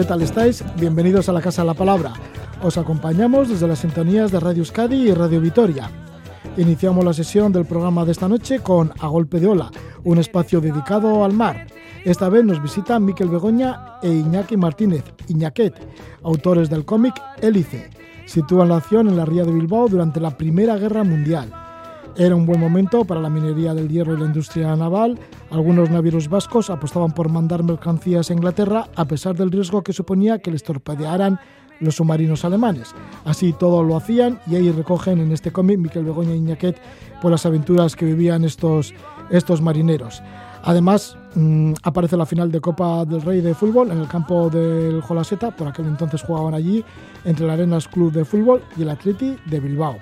¿qué tal estáis? Bienvenidos a la Casa de la Palabra. Os acompañamos desde las sintonías de Radio Euskadi y Radio Vitoria. Iniciamos la sesión del programa de esta noche con A Golpe de Ola, un espacio dedicado al mar. Esta vez nos visitan Miquel Begoña e Iñaki Martínez, Iñaquet, autores del cómic Hélice. Sitúan la acción en la ría de Bilbao durante la Primera Guerra Mundial. Era un buen momento para la minería del hierro y la industria naval. Algunos navieros vascos apostaban por mandar mercancías a Inglaterra a pesar del riesgo que suponía que les torpedearan los submarinos alemanes. Así todo lo hacían y ahí recogen en este cómic Miquel Begoña y Iñaquet por las aventuras que vivían estos, estos marineros. Además, mmm, aparece la final de Copa del Rey de fútbol en el campo del Jolaseta, por aquel entonces jugaban allí, entre el Arenas Club de Fútbol y el Atleti de Bilbao.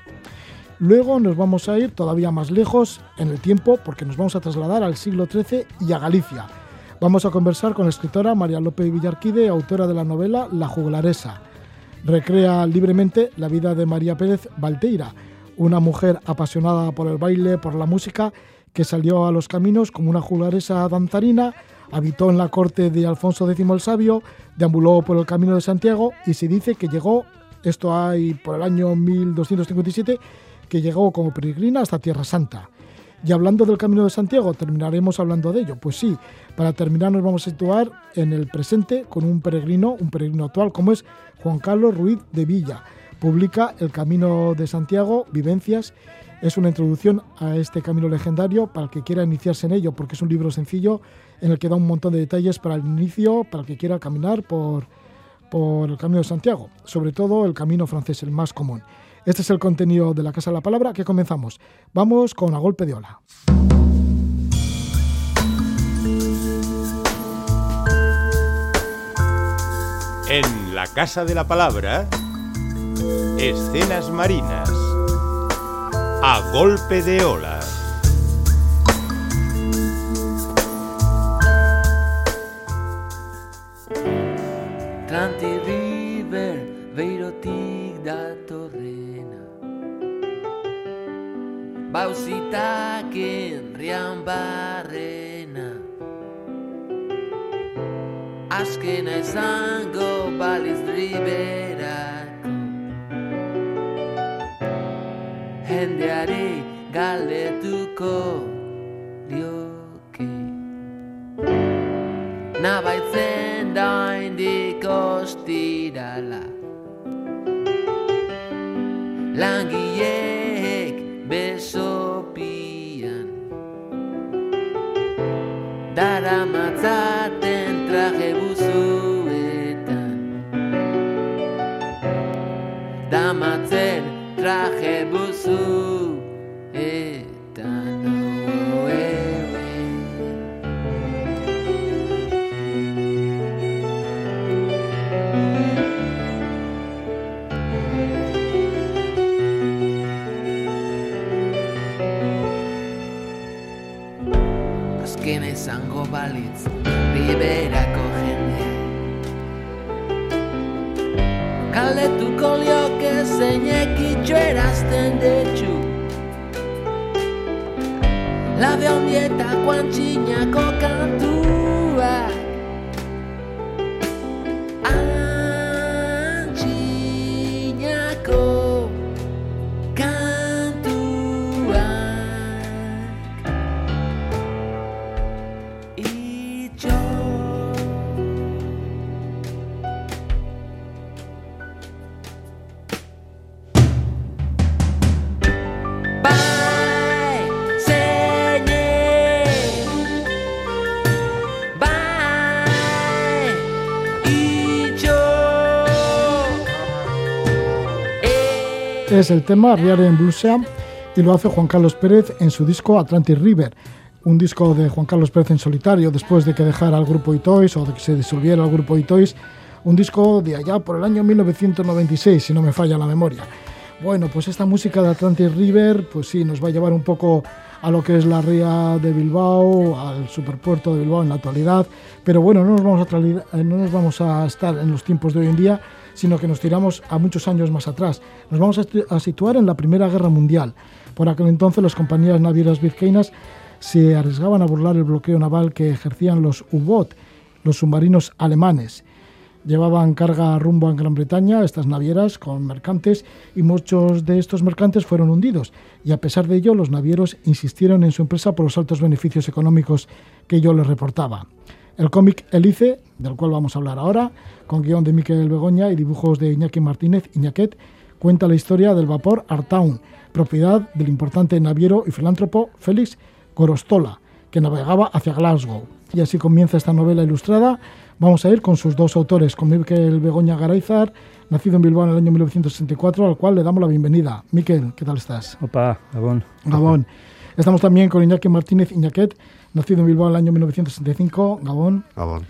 Luego nos vamos a ir todavía más lejos en el tiempo porque nos vamos a trasladar al siglo XIII y a Galicia. Vamos a conversar con la escritora María López Villarquide, autora de la novela La Juglaresa. Recrea libremente la vida de María Pérez Valteira, una mujer apasionada por el baile, por la música, que salió a los caminos como una juglaresa danzarina, habitó en la corte de Alfonso X el Sabio, deambuló por el camino de Santiago y se dice que llegó, esto hay por el año 1257, que llegó como peregrina hasta Tierra Santa. Y hablando del Camino de Santiago, terminaremos hablando de ello. Pues sí, para terminar nos vamos a situar en el presente con un peregrino, un peregrino actual, como es Juan Carlos Ruiz de Villa. Publica El Camino de Santiago, Vivencias. Es una introducción a este camino legendario para el que quiera iniciarse en ello, porque es un libro sencillo en el que da un montón de detalles para el inicio, para el que quiera caminar por, por el Camino de Santiago, sobre todo el camino francés, el más común. Este es el contenido de la Casa de la Palabra que comenzamos. Vamos con a golpe de ola. En la Casa de la Palabra, escenas marinas. A golpe de ola. Bauzitaken rian barrena. Azkena izango baliz riberako Jendeari galdetuko lioke. Nabaitzen da indik ostirala. Langileek Dara matzaten traje buzuetan Damatzen traje buzuetan Es el tema Riaren Bluesea y lo hace Juan Carlos Pérez en su disco Atlantic River, un disco de Juan Carlos Pérez en solitario después de que dejara el grupo Itois o de que se disolviera el grupo Itois, un disco de allá por el año 1996, si no me falla la memoria. Bueno, pues esta música de Atlantic River, pues sí, nos va a llevar un poco a lo que es la ría de Bilbao, al superpuerto de Bilbao en la actualidad, pero bueno, no vamos a, eh, no nos vamos a estar en los tiempos de hoy en día, sino que nos tiramos a muchos años más atrás. Nos vamos a, situar en la Primera Guerra Mundial. Por aquel entonces las compañías navieras vizcaínas se arriesgaban a burlar el bloqueo naval que ejercían los U-Boot, los submarinos alemanes. llevaban carga rumbo a Gran Bretaña, estas navieras con mercantes, y muchos de estos mercantes fueron hundidos. Y a pesar de ello, los navieros insistieron en su empresa por los altos beneficios económicos que ello les reportaba. El cómic Elice, del cual vamos a hablar ahora, con guion de Miquel Begoña y dibujos de Iñaki Martínez Iñaquet, cuenta la historia del vapor Artown, propiedad del importante naviero y filántropo Félix Gorostola, que navegaba hacia Glasgow. Y así comienza esta novela ilustrada. Vamos a ir con sus dos autores, con Miquel Begoña Garayzar, nacido en Bilbao en el año 1964, al cual le damos la bienvenida. Miquel, ¿qué tal estás? Opa, Gabón. Gabón. Estamos también con Iñaki Martínez Iñaquet, nacido en Bilbao en el año 1965, Gabón. Gabón.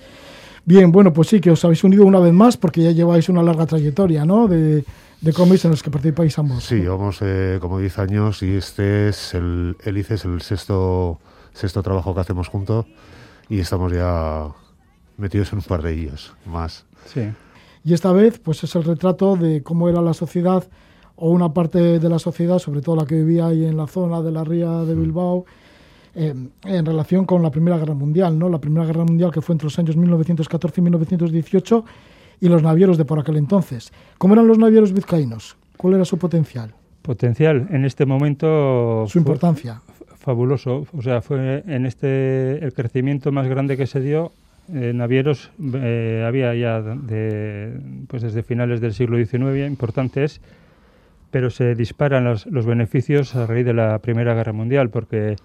Bien, bueno, pues sí, que os habéis unido una vez más porque ya lleváis una larga trayectoria, ¿no? De, de cómics en los que participáis ambos. Sí, llevamos eh, como 10 años y este es el, el ICE es el sexto, sexto trabajo que hacemos juntos y estamos ya metidos en un par de ellos más. Sí. Y esta vez, pues es el retrato de cómo era la sociedad o una parte de la sociedad, sobre todo la que vivía ahí en la zona de la ría de Bilbao, eh, en relación con la Primera Guerra Mundial, ¿no? La Primera Guerra Mundial que fue entre los años 1914 y 1918 y los navieros de por aquel entonces. ¿Cómo eran los navieros vizcaínos? ¿Cuál era su potencial? Potencial, en este momento... Su importancia. Fabuloso, o sea, fue en este el crecimiento más grande que se dio. Eh, navieros eh, había ya de, pues desde finales del siglo XIX importantes, pero se disparan los, los beneficios a raíz de la Primera Guerra Mundial, porque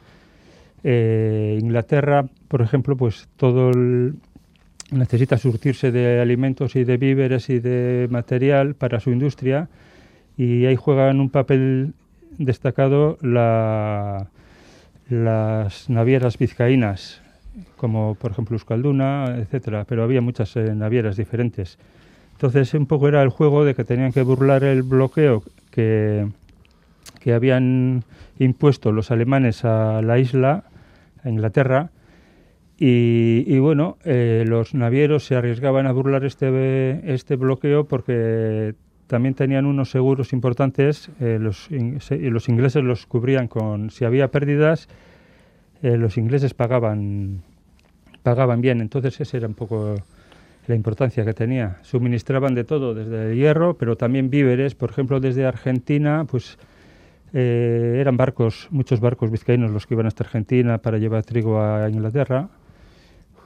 eh, Inglaterra, por ejemplo, pues todo necesita surtirse de alimentos y de víveres y de material para su industria y ahí juegan un papel destacado la, las navieras vizcaínas, como por ejemplo Euskalduna, etcétera, pero había muchas eh, navieras diferentes. Entonces un poco era el juego de que tenían que burlar el bloqueo que, que habían impuesto los alemanes a la isla, Inglaterra, y, bueno, eh, los navieros se arriesgaban a burlar este, este bloqueo porque también tenían unos seguros importantes, eh, los, y los ingleses los cubrían con, si había pérdidas, eh, los ingleses pagaban, pagaban bien, entonces esa era un poco la importancia que tenía. Suministraban de todo, desde hierro, pero también víveres, por ejemplo, desde Argentina, pues eh, eran barcos, muchos barcos vizcaínos los que iban hasta Argentina para llevar trigo a Inglaterra.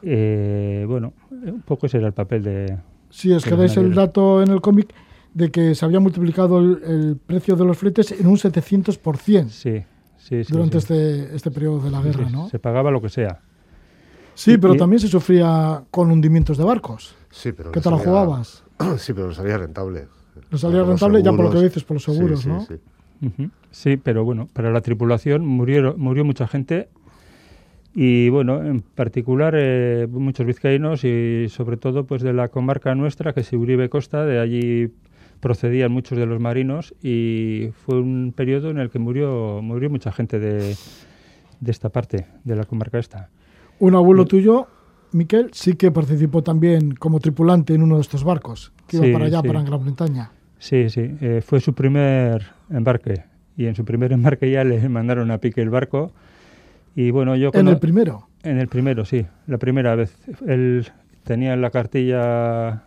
Eh, bueno, un poco ese era el papel de... Sí, es de que dais el dato en el cómic de que se había multiplicado el, el precio de los fletes en un 700% Sí, sí, sí. durante sí. Este, este periodo de la guerra, sí, ¿no? Se pagaba lo que sea. Sí, y- pero y- también se sufría con hundimientos de barcos. Sí, pero ¿Qué la salía- jugabas? Sí, pero nos salía rentable. Nos salía rentable ya por lo que dices, por los Sí, seguros, sí, ¿no? Sí. Pero bueno, para la tripulación murieron, murió mucha gente y bueno, en particular eh, muchos vizcaínos y sobre todo pues de la comarca nuestra, que es Uribe Costa, de allí procedían muchos de los marinos y fue un periodo en el que murió, murió mucha gente de, de esta parte, de la comarca esta. Un abuelo tuyo, Miquel, sí que participó también como tripulante en uno de estos barcos que Sí, iba para allá, sí. para Gran Bretaña. Sí, sí, eh, fue su primer embarque y en su primer embarque ya le mandaron a pique el barco y bueno, yo En el primero. En el primero, sí, la primera vez. Él tenía la cartilla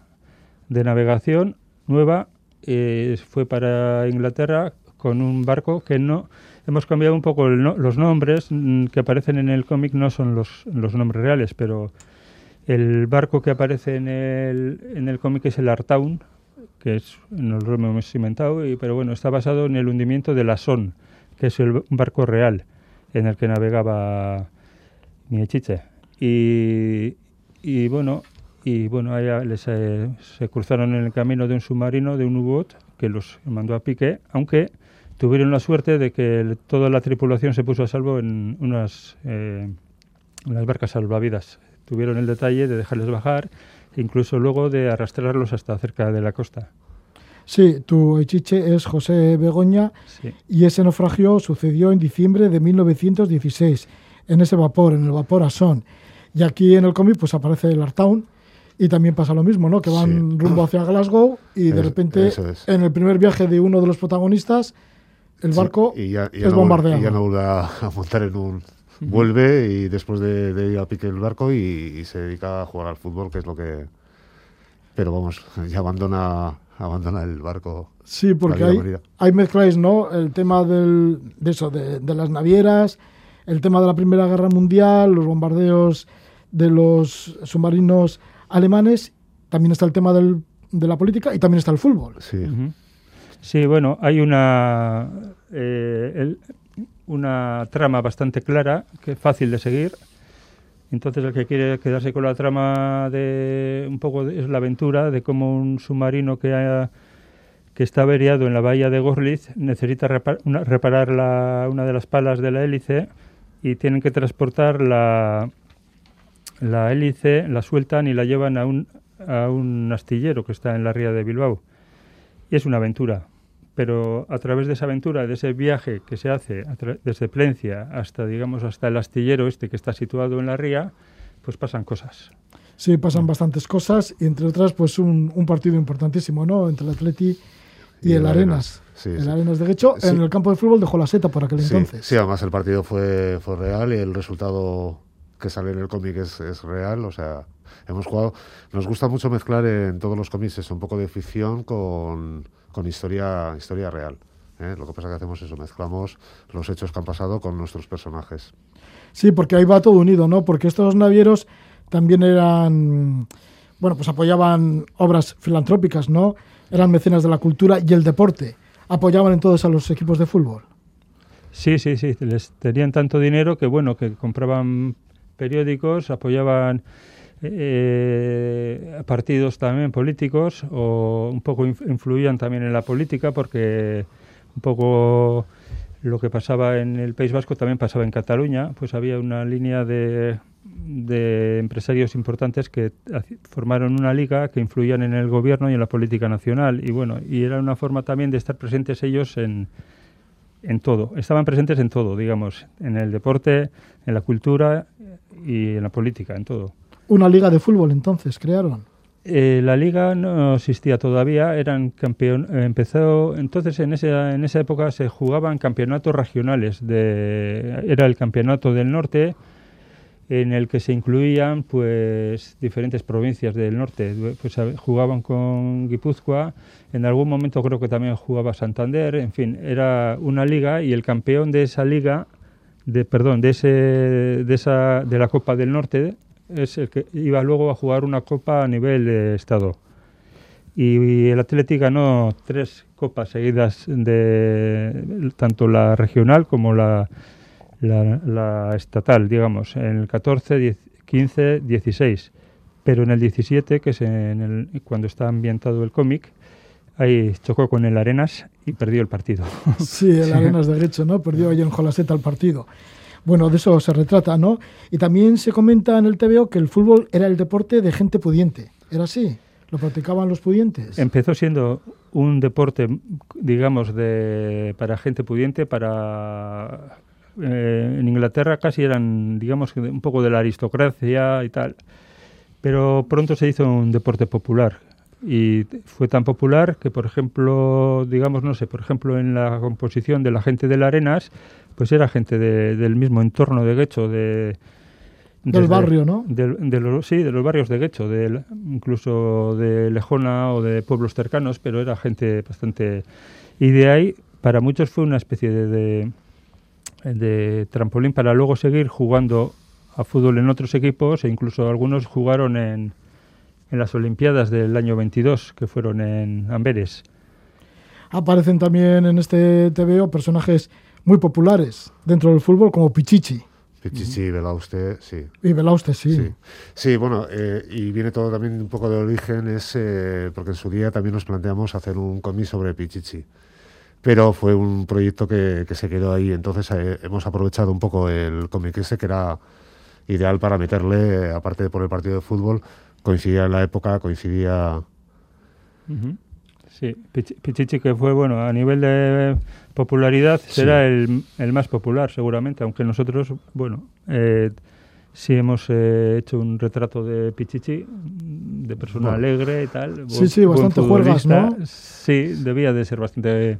de navegación nueva, eh, fue para Inglaterra con un barco que no... Hemos cambiado un poco el no- los nombres mm, que aparecen en el cómic, no son los, los nombres reales, pero el barco que aparece en el, en el cómic es el Artown, que es, nos lo hemos inventado, y, pero bueno, está basado en el hundimiento de la Son, que es el, un barco real en el que navegaba Miechiche. Y, y bueno, y bueno, allá eh, se cruzaron en el camino de un submarino, de un U-boat, que los mandó a pique, aunque tuvieron la suerte de que toda la tripulación se puso a salvo en unas, eh, unas barcas salvavidas. Tuvieron el detalle de dejarles bajar, incluso luego de arrastrarlos hasta cerca de la costa. Sí, tu echiche es José Begoña Sí. y ese naufragio sucedió en diciembre de 1916 en ese vapor, en el vapor Asón. Y aquí en el cómic pues aparece el Artown y también pasa lo mismo, ¿no? Que van Sí. rumbo hacia Glasgow y de Es- repente es. en el primer viaje de uno de los protagonistas el Sí, barco y ya, y ya es no, bombardeado. y ya no vuelve a, a montar en un... Vuelve y después de, de ir a pique el barco y, y se dedica a jugar al fútbol, que es lo que... pero vamos, ya abandona, abandona el barco. Sí, porque ahí mezcláis, ¿no? El tema del, de eso, de, de las navieras, el tema de la Primera Guerra Mundial, los bombardeos de los submarinos alemanes, también está el tema del- de la política y también está el fútbol. Sí. Sí, bueno, hay una, eh, el- una trama bastante clara, que fácil de seguir. Entonces el que quiere quedarse con la trama de un poco es la aventura de cómo un submarino que está averiado en la bahía de Gorlitz necesita reparar una de las palas de la hélice y tienen que transportar la, la hélice, la sueltan y la llevan a un, a un astillero que está en la ría de Bilbao. Y es una aventura. Pero a través de esa aventura, de ese viaje que se hace desde Plencia hasta, digamos, hasta el astillero este que está situado en la ría, pues pasan cosas. Sí, pasan bastantes cosas y entre otras, pues un, un partido importantísimo, ¿no? Entre el Atleti y, Y el el Arenas. Arenas, sí, el sí. Arenas de Guecho, Sí. en el campo de fútbol dejó la seta por aquel sí, entonces. sí, además el partido fue, fue real y el resultado que sale en el cómic es, es real, o sea, hemos jugado, nos gusta mucho mezclar en todos los cómics un poco de ficción con, con historia, historia real. ¿eh? Lo que pasa que hacemos eso, mezclamos los hechos que han pasado con nuestros personajes. Sí, porque ahí va todo unido, ¿no? Porque estos navieros también eran, bueno, pues apoyaban obras filantrópicas, ¿no? Eran mecenas de la cultura y el deporte. Apoyaban entonces a los equipos de fútbol. Sí, sí, sí. Les tenían tanto dinero que, bueno, que compraban periódicos, apoyaban eh, partidos también políticos o un poco inf- influían también en la política porque un poco lo que pasaba en el País Vasco también pasaba en Cataluña, pues había una línea de, de empresarios importantes que formaron una liga que influían en el gobierno y en la política nacional. Y bueno, y era una forma también de estar presentes ellos en, en todo, estaban presentes en todo, digamos, en el deporte, en la cultura y en la política, en todo. Una liga de fútbol entonces crearon. Eh, la liga no existía todavía, eran campeón, empezó entonces en esa en esa época se jugaban campeonatos regionales de era el campeonato del norte en el que se incluían pues diferentes provincias del norte, pues jugaban con Guipúzcoa, en algún momento creo que también jugaba Santander, en fin, era una liga y el campeón de esa liga de perdón, de ese de esa de la Copa del Norte es el que iba luego a jugar una copa a nivel de estado. Y, el Atlético ganó tres copas seguidas de tanto la regional como la, la, la estatal, digamos, en el 14, 10, 15, 16. Pero en el 17, que es en el, cuando está ambientado el cómic, ahí chocó con el Arenas y perdió el partido. Sí, el Arenas de Guecho, ¿no? Perdió ahí en Jolaseta el partido. Bueno, de eso se retrata, ¿no? Y también se comenta en el TVO que el fútbol era el deporte de gente pudiente. ¿Era así? ¿Lo practicaban los pudientes? Empezó siendo un deporte, digamos, de, para gente pudiente, para... eh, en Inglaterra casi eran, digamos, un poco de la aristocracia y tal. Pero pronto se hizo un deporte popular. Y fue tan popular que, por ejemplo, digamos, no sé, por ejemplo, en la composición de la gente de la Arenas, pues era gente de- del mismo entorno de Guecho, de... Del barrio, ¿no? de los, sí, de los barrios de Guecho, del- incluso de Lejona o de pueblos cercanos, pero era gente bastante... Y de ahí, para muchos fue una especie de, de, de trampolín para luego seguir jugando a fútbol en otros equipos e incluso algunos jugaron en, en las Olimpiadas del año 22, que fueron en Amberes. Aparecen también en este TVO personajes muy populares dentro del fútbol como Pichichi. Pichichi, Belauste, sí. Y Belauste, sí. Sí, Sí, bueno, eh, y viene todo también un poco de origen, es eh, porque en su día también nos planteamos hacer un cómic sobre Pichichi. Pero fue un proyecto que, que se quedó ahí, entonces eh, hemos aprovechado un poco el cómic ese que era ideal para meterle, eh, aparte de por el partido de fútbol, coincidía en la época, coincidía... Ujú. Sí, Pichi- Pichichi que fue, bueno, a nivel de popularidad será el, el más popular seguramente, aunque nosotros, bueno, eh, sí hemos eh, hecho un retrato de Pichichi, de persona Bueno. alegre y tal. Sí, sí, bastante juergas. ¿no? Sí, debía de ser bastante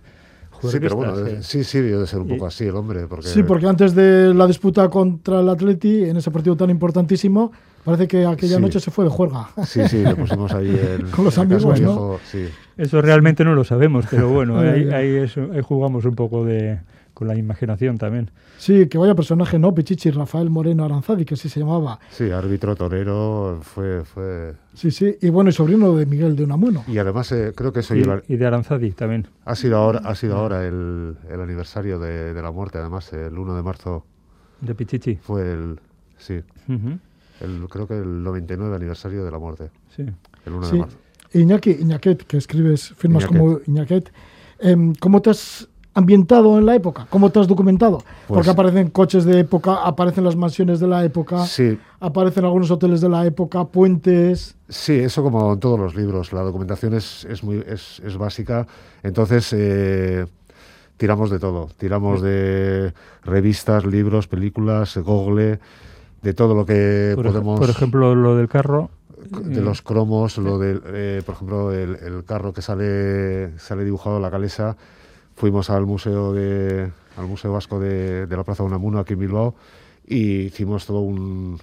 Sí, pero bueno, sí. sí, de ser un Y- poco así el hombre, porque... Sí, porque antes de la disputa contra el Atleti, en ese partido tan importantísimo, Parece que aquella Sí. noche se fue de juerga. Sí, sí, le pusimos ahí el, Con los el casco amigos, ¿no? viejo, sí. Eso realmente no lo sabemos, pero bueno, ahí, ahí eso- ahí jugamos un poco de, con la imaginación también. Sí, que vaya personaje, ¿no? Pichichi, Rafael Moreno Aranzadi, que así se llamaba. Sí, árbitro, torero, fue... fue... Sí, sí. Y bueno, y sobrino de Miguel de Unamuno. Y además eh, creo que eso Y, y de Aranzadi también. ha sido ahora, ha sido ahora el, el aniversario de, de la muerte, además, el 1 de marzo De Pichichi. fue el... Sí, el, creo que el 99 aniversario de la muerte, Sí. el 1 Sí. de marzo. Iñaki, Iñaquet, que escribes, firmas Iñaquet. como Iñaquet. Em, ¿Cómo te has ambientado en la época? ¿Cómo te has documentado? Pues- Porque aparecen coches de época, aparecen las mansiones de la época, Sí, aparecen algunos hoteles de la época, puentes. Sí, eso como en todos los libros. La documentación es, es muy es, es básica. Entonces eh, tiramos de todo. Tiramos de revistas, libros, películas, Google, de todo lo que Por, ej- podemos. por ejemplo, lo del carro. De los cromos, lo del, eh, por ejemplo, el, el carro que sale sale dibujado la calesa. Fuimos al museo de al museo vasco de, de la Plaza de Unamuno aquí en Bilbao y hicimos todo un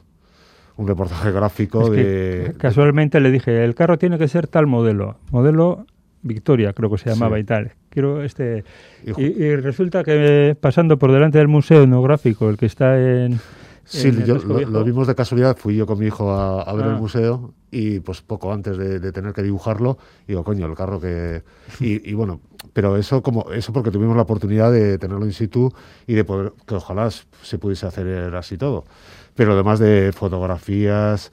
un reportaje gráfico Es que de, casualmente le dije, el carro tiene que ser tal modelo. Modelo Victoria, creo que se llamaba Sí. y tal. Quiero este... Y Y, y resulta que pasando por delante del Museo Etnográfico, el que está en... Sí, yo, lo, lo vimos de casualidad, fui yo con mi hijo a, a ver Ah. el museo y pues poco antes de, de tener que dibujarlo, digo, coño, el carro que... Y, y bueno, pero eso como eso porque tuvimos la oportunidad de tenerlo in situ y de poder, que ojalá se pudiese hacer así todo. Pero además de fotografías,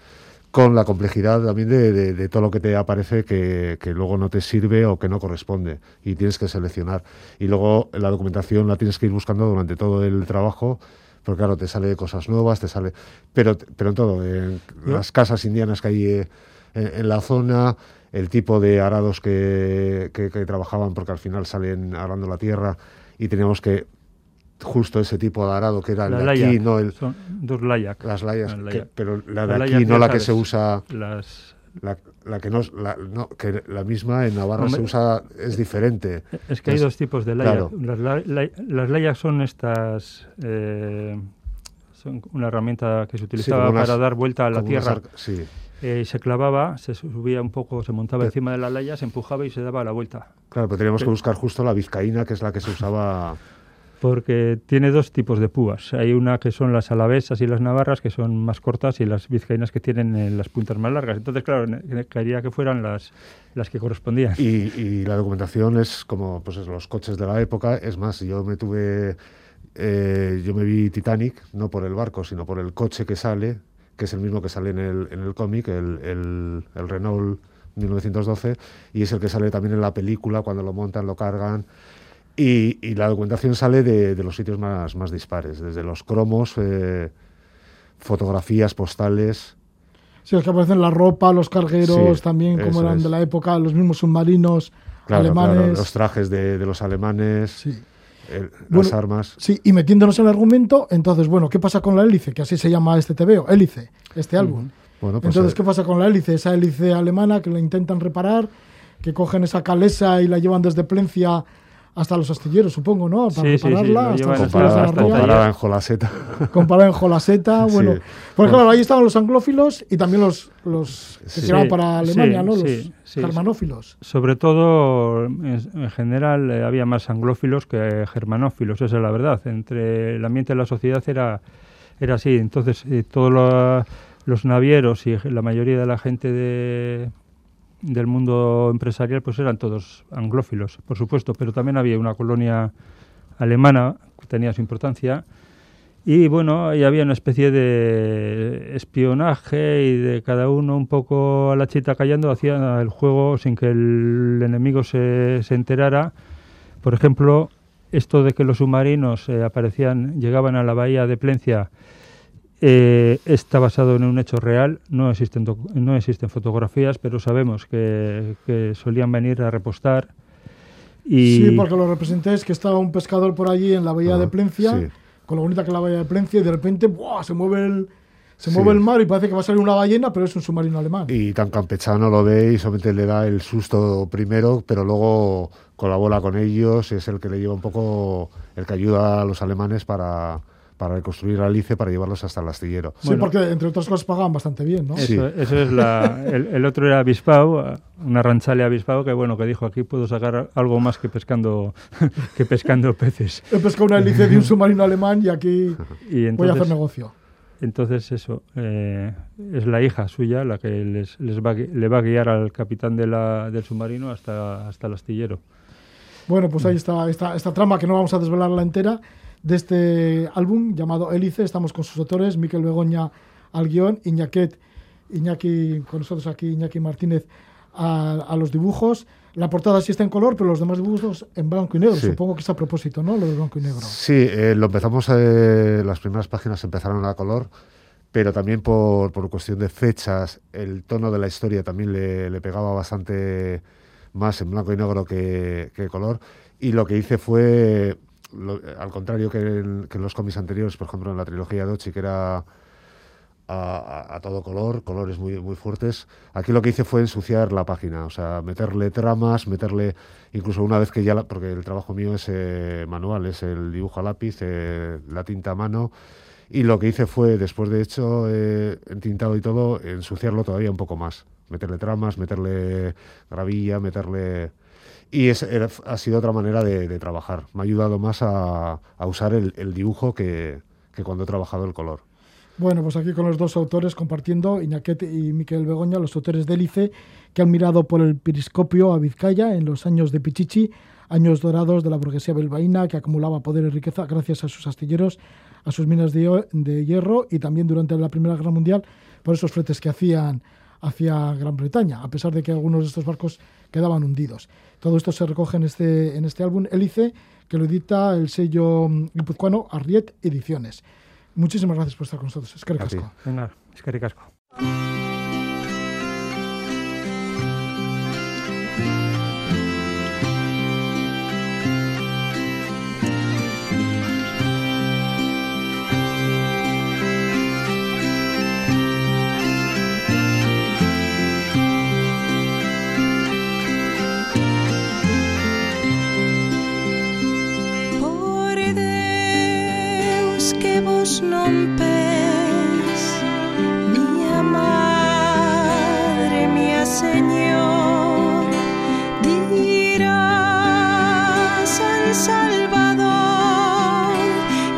con la complejidad también de, de- de todo lo que te aparece que, que luego no te sirve o que no corresponde y tienes que seleccionar. Y luego la documentación la tienes que ir buscando durante todo el trabajo, porque claro, te sale cosas nuevas, te sale... Pero, pero en todo, en las casas indianas que hay eh, en, en la zona, el tipo de arados que, que- que trabajaban, porque al final salen arando la tierra y teníamos que... Justo ese tipo de arado que era el la de Layak, aquí, no el, son dos Layak. las layas, que- Layak. pero la de La aquí, no la que se usa, Las, la, la que no, la, no, que la misma en Navarra Hombre. se usa, es diferente. es que hay Es- dos tipos de Layak. claro. Las, la- la- las Layak son estas... eh, son una herramienta que se utilizaba unas- para dar vuelta a la tierra. sí, Eh, se clavaba, se subía un poco, se montaba Pero- encima de la laya, se empujaba y se daba la vuelta. claro, pero teníamos que buscar justo la vizcaína, que es la que se usaba. Porque tiene dos tipos de púas. Hay una que son las alavesas y las navarras, que son más cortas, y las vizcaínas que tienen eh, las puntas más largas. Entonces, claro, quería que fueran las, las que correspondían. Y, y la documentación es como pues es los coches de la época. Es más, yo me tuve. eh, yo me vi Titanic, no por el barco, sino por el coche que sale, que es el mismo que sale en el, en el cómic, el, el, el Renault 1912, y es el que sale también en la película cuando lo montan, lo cargan. Y, y la documentación sale de, de los sitios más, más dispares, desde los cromos, eh, fotografías postales. Sí, es que aparecen la ropa, los cargueros Sí, también, como eran es. de la época, los mismos submarinos Claro, alemanes. claro, los trajes de, de los alemanes, Sí. el- Bueno, las armas. Sí, y metiéndonos en el argumento, entonces, bueno, ¿qué pasa con la hélice? Que así se llama este TVO, hélice, este álbum. Bueno, pues, entonces, eh, ¿qué pasa con la hélice? Esa hélice alemana que la intentan reparar, que cogen esa calesa y la llevan desde Plencia hasta los astilleros, supongo, ¿no? Para Sí, sí, sí, repararla, lo hasta comparada en Jolaseta. comparada en Jolaseta, Sí. bueno. Porque Bueno. claro, ahí estaban los anglófilos y también los, los que Sí. tiraban Sí, para Alemania, sí, ¿no? Los sí, sí. germanófilos. Sobre todo, en, en general, eh, había más anglófilos que germanófilos, esa es la verdad. Entre el ambiente de la sociedad era, era así. Entonces, eh, todos lo- los navieros y la mayoría de la gente de, del mundo empresarial pues eran todos anglófilos, por supuesto, pero también había una colonia alemana que tenía su importancia. Y bueno, y había una especie de espionaje y de cada uno un poco a la chita callando hacía el juego sin que el enemigo se, se enterara. Por ejemplo, esto de que los submarinos eh, aparecían, llegaban a la bahía de Plencia, eh, está basado en un hecho real. No existen, no existen fotografías, pero sabemos que, que solían venir a repostar. Y Sí, porque lo representé es que estaba un pescador por allí en la bahía de Ah, Plencia, sí. con lo bonita que es la bahía de Plencia, y de repente ¡buah! se mueve el se Sí. mueve el mar y parece que va a salir una ballena, pero es un submarino alemán. Y tan campechano lo ve y solamente le da el susto primero, pero luego colabora con ellos, es el que le lleva un poco, el que ayuda a los alemanes para, para reconstruir Alice para llevarlos hasta el astillero. Sí, porque entre otras cosas pagaban bastante bien, ¿no? Eso, eso es la, el, el otro era Abispao, una ranchale Abispao que bueno que dijo aquí puedo sacar algo más que pescando que pescando peces. He pescado una hélice de un submarino alemán y aquí Y voy a hacer entonces, negocio. entonces eso eh, es la hija suya la que les, les va, le va a guiar al capitán de la, del submarino hasta, hasta el astillero. Bueno, pues ahí está esta, esta trama que no vamos a desvelarla entera de este álbum llamado Hélice. Estamos con sus autores, Miquel Begoña al guion, Iñaquet, Iñaki, con nosotros aquí, Iñaki Martínez a, a los dibujos. La portada sí está en color, pero los demás dibujos en blanco y negro. Sí. Supongo que es a propósito, ¿no? Lo de blanco y negro. Sí, eh, lo empezamos, eh, las primeras páginas empezaron a color, pero también por, por cuestión de fechas, el tono de la historia también le, le pegaba bastante más en blanco y negro que, que color. Y lo que hice fue, lo- al contrario que en, que en los cómics anteriores, por ejemplo en la trilogía de Ochi, que era a, a- a todo color, colores muy, muy fuertes. Aquí lo que hice fue ensuciar la página, o sea, meterle tramas, meterle, incluso una vez que ya, la- porque el trabajo mío es eh, manual, es el dibujo a lápiz, eh, la tinta a mano, y lo que hice fue, después de hecho, eh, entintado y todo, ensuciarlo todavía un poco más, meterle tramas, meterle gravilla, meterle... Y es, ha sido otra manera de, trabajar. Me ha ayudado más a, usar el, dibujo que, que cuando he trabajado el color. Bueno, pues aquí con los dos autores compartiendo, Iñaquet y Miquel Begoña, los autores de Hélice, que han mirado por el periscopio a Vizcaya en los años de Pichichi, años dorados de la burguesía bilbaína que acumulaba poder y riqueza gracias a sus astilleros, a sus minas de, de hierro y también durante la Primera Guerra Mundial por esos fretes que hacían hacia Gran Bretaña, a pesar de que algunos de estos barcos quedaban hundidos. Todo esto se recoge en este, en este álbum Hélice, que lo edita el sello guipuzcoano Arriet Ediciones. Muchísimas gracias por estar con nosotros. Es que. Venga, es que ricasco. Vos non pes Mia madre, mia señor Dirá San Salvador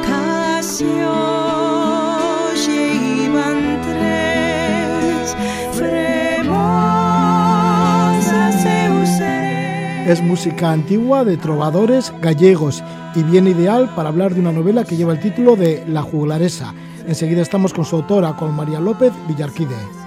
Casi hoxe iban tres Es música antigua de trovadores gallegos y bien ideal para hablar de una novela que lleva el título de La juglaresa. Enseguida estamos con su autora, con María López Villarquide.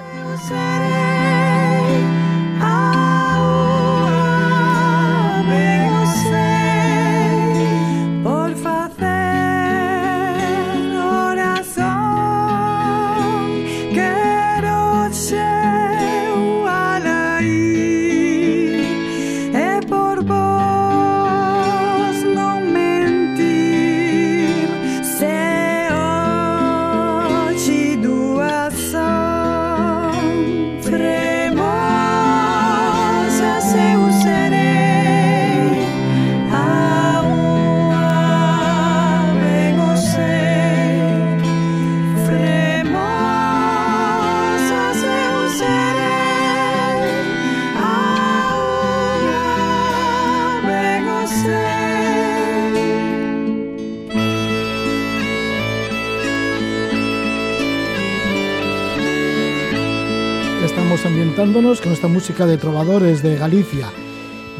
Música de trovadores de Galicia.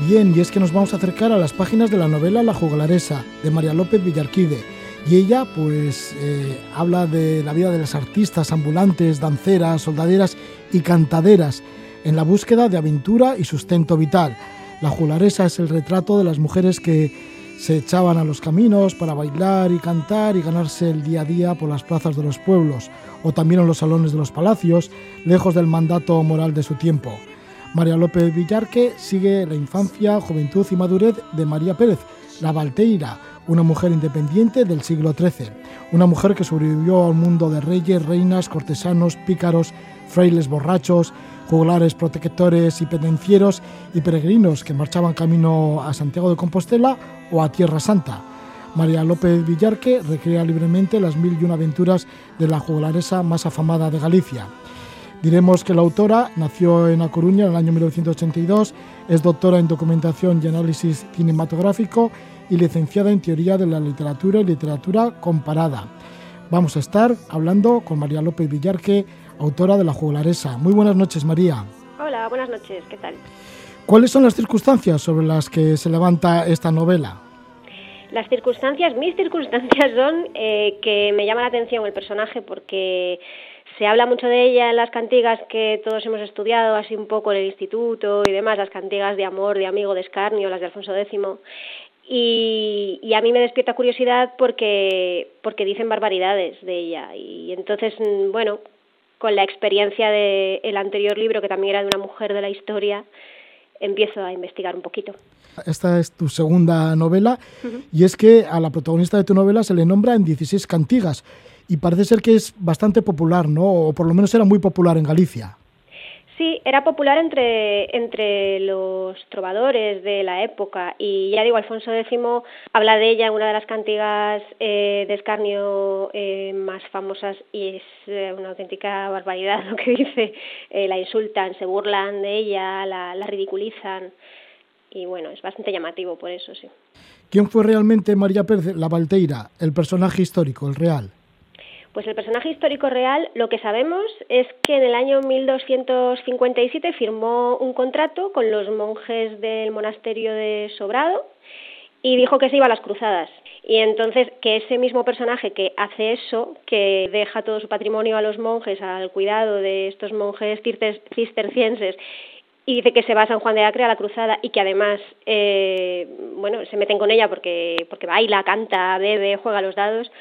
Bien, y es que nos vamos a acercar a las páginas de la novela La juglaresa de María López Villarquide. Y ella, pues, eh, habla de la vida de las artistas ambulantes, danceras, soldaderas y cantaderas en la búsqueda de aventura y sustento vital. La juglaresa es el retrato de las mujeres que se echaban a los caminos para bailar y cantar y ganarse el día a día por las plazas de los pueblos o también en los salones de los palacios, lejos del mandato moral de su tiempo. María López Villarque sigue la infancia, juventud y madurez de María Pérez, la Valteira, una mujer independiente del siglo XIII, una mujer que sobrevivió a un mundo de reyes, reinas, cortesanos, pícaros, frailes borrachos, juglares, protectores y pendencieros y peregrinos que marchaban camino a Santiago de Compostela o a Tierra Santa. María López Villarque recrea libremente las mil y una aventuras de la juglaresa más afamada de Galicia. Diremos que la autora nació en A Coruña en el año 1982, es doctora en documentación y análisis cinematográfico y licenciada en teoría de la literatura y literatura comparada. Vamos a estar hablando con María López Villarque, autora de La Juglaresa. Muy buenas noches, María. Hola, buenas noches, ¿qué tal? ¿Cuáles son las circunstancias sobre las que se levanta esta novela? Las circunstancias, mis circunstancias son eh, que me llama la atención el personaje porque se habla mucho de ella en las cantigas que todos hemos estudiado, así un poco en el instituto y demás, las cantigas de amor, de amigo, de escarnio, las de Alfonso X. Y, y a mí me despierta curiosidad porque, porque dicen barbaridades de ella. Y entonces, mm, bueno, con la experiencia del el anterior libro, que también era de una mujer de la historia, empiezo a investigar un poquito. Esta es tu segunda novela y es que a la protagonista de tu novela se le nombra en 16 cantigas y parece ser que es bastante popular, ¿no? O por lo menos era muy popular en Galicia. Sí, era popular entre, entre los trovadores de la época y ya digo, Alfonso X habla de ella en una de las cantigas eh, de escarnio eh, más famosas y es eh, una auténtica barbaridad lo que dice. La insultan, se burlan de ella, la, la ridiculizan y bueno, es bastante llamativo por eso, sí. ¿Quién fue realmente María Pérez la Valteira, el personaje histórico, el real? Pues el personaje histórico real, lo que sabemos es que en el año 1257 firmó un contrato con los monjes del monasterio de Sobrado y dijo que se iba a las cruzadas. Y entonces que ese mismo personaje que hace eso, que deja todo su patrimonio a los monjes, al cuidado de estos monjes cister- cistercienses, y dice que se va a San Juan de Acre a la cruzada y que además, eh, bueno, se meten con ella porque, porque baila, canta, bebe, juega los dados,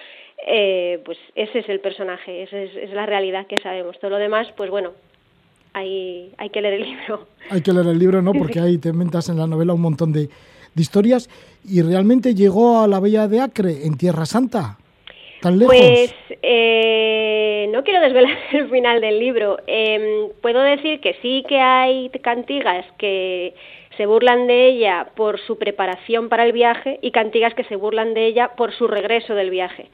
eh, pues ese es el personaje, esa es, es la realidad que sabemos. Todo lo demás, pues bueno, hay, hay que leer el libro. Hay que leer el libro, ¿no? Porque ahí te inventas en la novela un montón de, de historias y realmente llegó a la Bella de Acre, en Tierra Santa, tan lejos. Pues eh, no quiero desvelar el final del libro. Eh, puedo decir que sí que hay cantigas que se burlan de ella por su preparación para el viaje y cantigas que se burlan de ella por su regreso del viaje.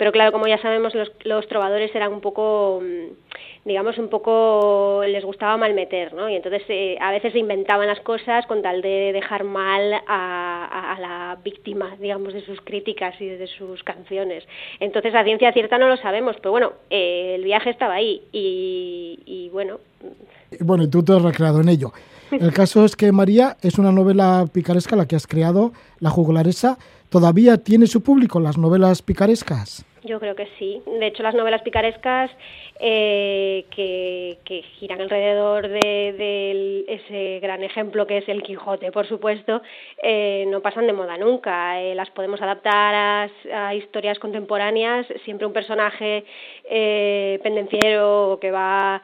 Pero claro, como ya sabemos, los, los trovadores eran un poco, mm, digamos, un poco, les gustaba malmeter, ¿no? Y entonces eh, a veces se inventaban las cosas con tal de dejar mal a, a, a la víctima, digamos, de sus críticas y de sus canciones. Entonces a ciencia cierta no lo sabemos, pero bueno, eh, el viaje estaba ahí y, y bueno, Y Bueno, y tú te has recreado en ello. El caso es que María es una novela picaresca la que has creado, La Juglaresa. ¿Todavía tiene su público las novelas picarescas? Yo creo que sí. De hecho, las novelas picarescas eh, que, giran alrededor de, ese gran ejemplo que es el Quijote, por supuesto, eh, no pasan de moda nunca. Eh, las podemos adaptar a, historias contemporáneas. Siempre un personaje pendenciero que va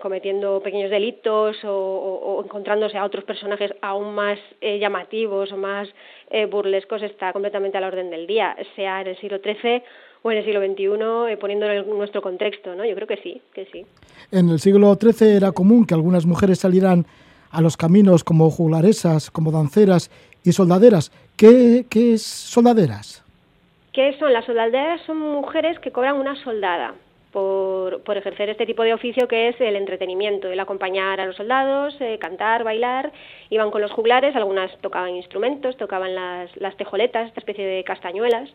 cometiendo pequeños delitos o, o, encontrándose a otros personajes aún más llamativos o más eh, burlescos está completamente a la orden del día, sea en el siglo XIII o en el siglo XXI, eh, poniéndolo en nuestro contexto, ¿no? Yo creo que sí, que sí. En el siglo XIII era común que algunas mujeres salieran a los caminos como juglaresas, como danceras y soldaderas. ¿Qué, qué es soldaderas? ¿Qué son? Las soldaderas son mujeres que cobran una soldada por, por ejercer este tipo de oficio que es el entretenimiento, el acompañar a los soldados, eh, cantar, bailar, iban con los juglares, algunas tocaban instrumentos, tocaban las, tejoletas, esta especie de castañuelas,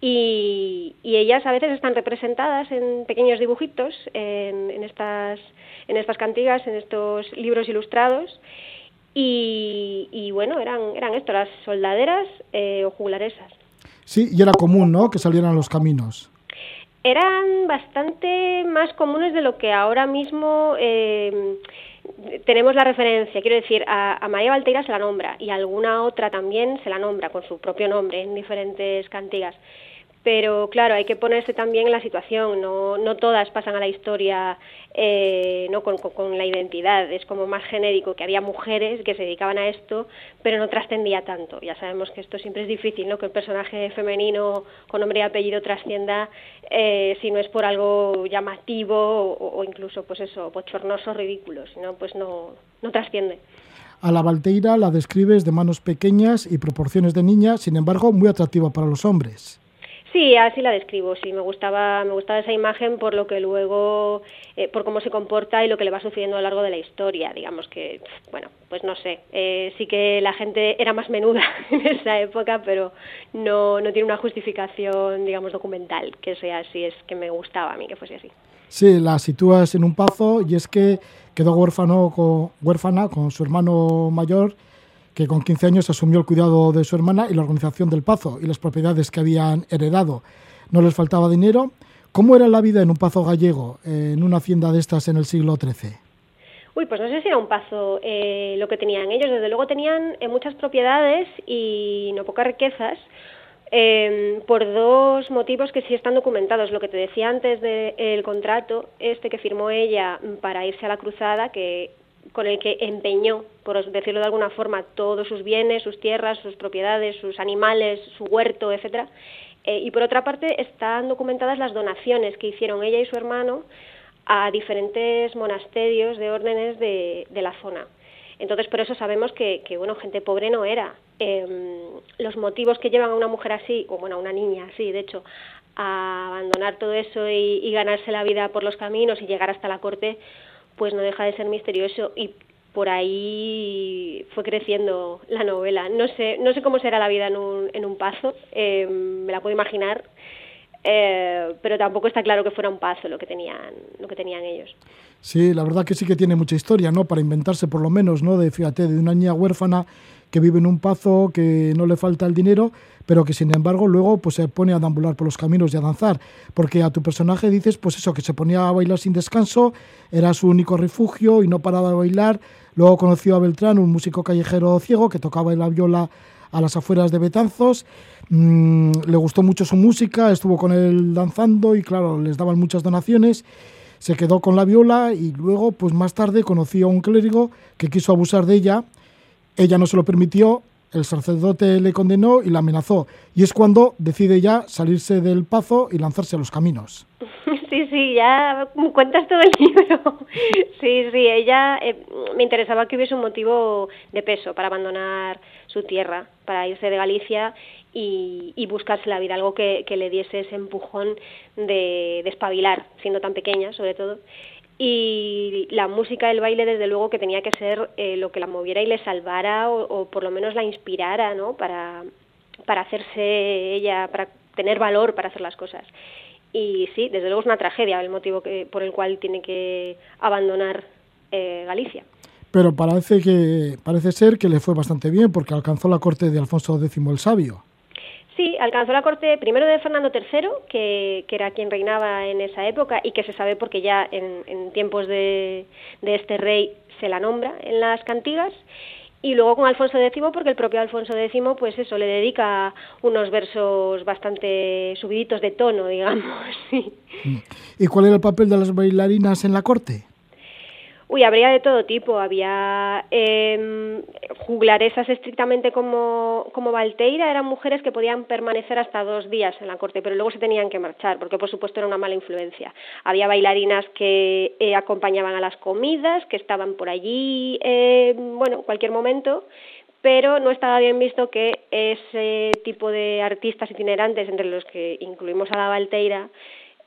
y, ellas a veces están representadas en pequeños dibujitos en, estas, en estas cantigas, en estos libros ilustrados. Y, y bueno, eran, eran esto, las soldaderas eh, o juglaresas. Sí, y era común, ¿no?, que salieran a los caminos. Eran bastante más comunes de lo que ahora mismo eh, tenemos la referencia. Quiero decir, a, a María Valteira se la nombra y a alguna otra también se la nombra con su propio nombre en diferentes cantigas pero claro, hay que ponerse también en la situación, no, no todas pasan a la historia eh, no con, la identidad, es como más genérico, que había mujeres que se dedicaban a esto, pero no trascendía tanto. Ya sabemos que esto siempre es difícil, ¿no? que el personaje femenino con nombre y apellido trascienda eh, si no es por algo llamativo o, incluso, pues eso, bochornoso, ridículo, si no, pues no, no trasciende. A la Valteira la describes de manos pequeñas y proporciones de niña, sin embargo, muy atractiva para los hombres. Sí, así la describo, sí, me gustaba, me gustaba esa imagen por lo que luego, eh, por cómo se comporta y lo que le va sucediendo a lo largo de la historia, digamos que, bueno, pues no sé, eh, sí que la gente era más menuda en esa época, pero no, no tiene una justificación, digamos, documental que sea así, es que me gustaba a mí que fuese así. Sí, la sitúas en un pazo y es que quedó huérfano con, huérfana con su hermano mayor que con 15 años asumió el cuidado de su hermana y la organización del pazo y las propiedades que habían heredado. No les faltaba dinero. ¿Cómo era la vida en un pazo gallego, en una hacienda de estas en el siglo XIII? Uy, pues no sé si era un pazo eh, lo que tenían ellos. Desde luego tenían eh, muchas propiedades y no pocas riquezas, eh, por dos motivos que sí están documentados. Lo que te decía antes del contrato, este que firmó ella para irse a la cruzada, que con el que empeñó, por decirlo de alguna forma, todos sus bienes, sus tierras, sus propiedades, sus animales, su huerto, etcétera. Eh, y por otra parte están documentadas las donaciones que hicieron ella y su hermano a diferentes monasterios de órdenes de, de la zona. Entonces, por eso sabemos que, bueno, gente pobre no era. Eh, los motivos que llevan a una mujer así, o bueno, a una niña así, de hecho, a abandonar todo eso y ganarse la vida por los caminos y llegar hasta la corte, pues no deja de ser misterioso y por ahí fue creciendo la novela. No sé, no sé cómo será la vida en un, en un pazo, eh, me la puedo imaginar, eh, pero tampoco está claro que fuera un pazo lo que tenían, lo que tenían ellos. Sí, la verdad que sí que tiene mucha historia, ¿no? Para inventarse por lo menos, ¿no? De, fíjate, de una niña huérfana que vive en un pazo, que no le falta el dinero, pero que sin embargo luego pues se pone a deambular por los caminos y a danzar, porque a tu personaje dices pues eso, que se ponía a bailar sin descanso, era su único refugio y no paraba de bailar, luego conoció a Beltrán, un músico callejero ciego que tocaba la viola a las afueras de Betanzos, mm, le gustó mucho su música, estuvo con él danzando y claro, les daban muchas donaciones, se quedó con la viola y luego pues más tarde conoció a un clérigo que quiso abusar de ella, ella no se lo permitió, el sacerdote le condenó y la amenazó. Y es cuando decide ya salirse del pazo y lanzarse a los caminos. Sí, sí, ya cuentas todo el libro. Sí, sí, ella eh, me interesaba que hubiese un motivo de peso para abandonar su tierra, para irse de Galicia y, y buscarse la vida, algo que, que le diese ese empujón de, de espabilar, siendo tan pequeña sobre todo y la música del baile desde luego que tenía que ser eh, lo que la moviera y le salvara o, por lo menos la inspirara no para para hacerse ella para tener valor para hacer las cosas. Y sí desde luego es una tragedia el motivo que por el cual tiene que abandonar eh, Galicia. Pero parece que parece ser que le fue bastante bien porque alcanzó la corte de Alfonso X el Sabio Sí, alcanzó la corte primero de Fernando III, que, que, era quien reinaba en esa época y que se sabe porque ya en, en tiempos de, de, este rey se la nombra en las cantigas. Y luego con Alfonso X, porque el propio Alfonso X, pues eso, le dedica unos versos bastante subiditos de tono, digamos. ¿Y cuál era el papel de las bailarinas en la corte? Uy, habría de todo tipo. Había eh, juglaresas estrictamente como, como Valteira, eran mujeres que podían permanecer hasta dos días en la corte, pero luego se tenían que marchar, porque por supuesto era una mala influencia. Había bailarinas que eh, acompañaban a las comidas, que estaban por allí, eh, bueno, en cualquier momento, pero no estaba bien visto que ese tipo de artistas itinerantes, entre los que incluimos a la Valteira,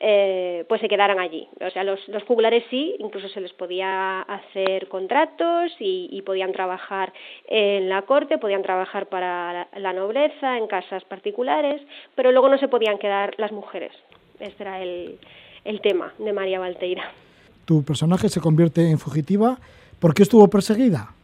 eh, pues se quedaran allí. O sea, los, los juglares sí, incluso se les podía hacer contratos y, y podían trabajar en la corte, podían trabajar para la, la, nobleza, en casas particulares, pero luego no se podían quedar las mujeres. Este era el, el tema de María Valteira. Tu personaje se convierte en fugitiva. ¿Por qué estuvo perseguida?